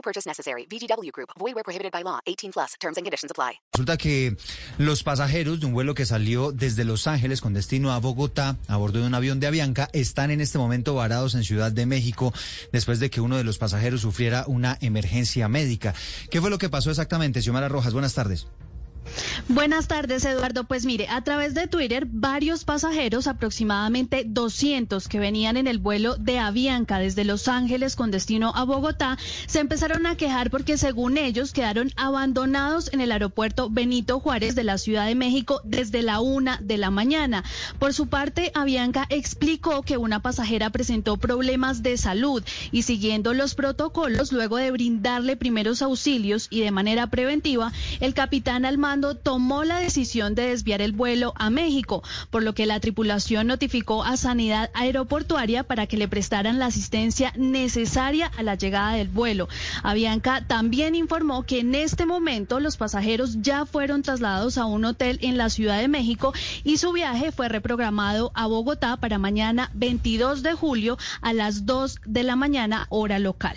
No purchase necessary. VGW Group. Void where prohibited by law. 18 plus. Terms and conditions apply. Resulta que los pasajeros de un vuelo que salió desde Los Ángeles con destino a Bogotá a bordo de un avión de Avianca están en este momento varados en Ciudad de México después de que uno de los pasajeros sufriera una emergencia médica. ¿Qué fue lo que pasó exactamente? Xiomara Rojas, buenas tardes. Buenas tardes, Eduardo. Pues mire, a través de Twitter, varios pasajeros, aproximadamente 200 que venían en el vuelo de Avianca desde Los Ángeles con destino a Bogotá, se empezaron a quejar porque según ellos quedaron abandonados en el aeropuerto Benito Juárez de la Ciudad de México desde la una de la mañana. Por su parte, Avianca explicó que una pasajera presentó problemas de salud y siguiendo los protocolos, luego de brindarle primeros auxilios y de manera preventiva, el capitán Almán tomó la decisión de desviar el vuelo a México, por lo que la tripulación notificó a Sanidad Aeroportuaria para que le prestaran la asistencia necesaria a la llegada del vuelo. Avianca también informó que en este momento los pasajeros ya fueron trasladados a un hotel en la Ciudad de México y su viaje fue reprogramado a Bogotá para mañana 22 de julio a las 2 de la mañana hora local.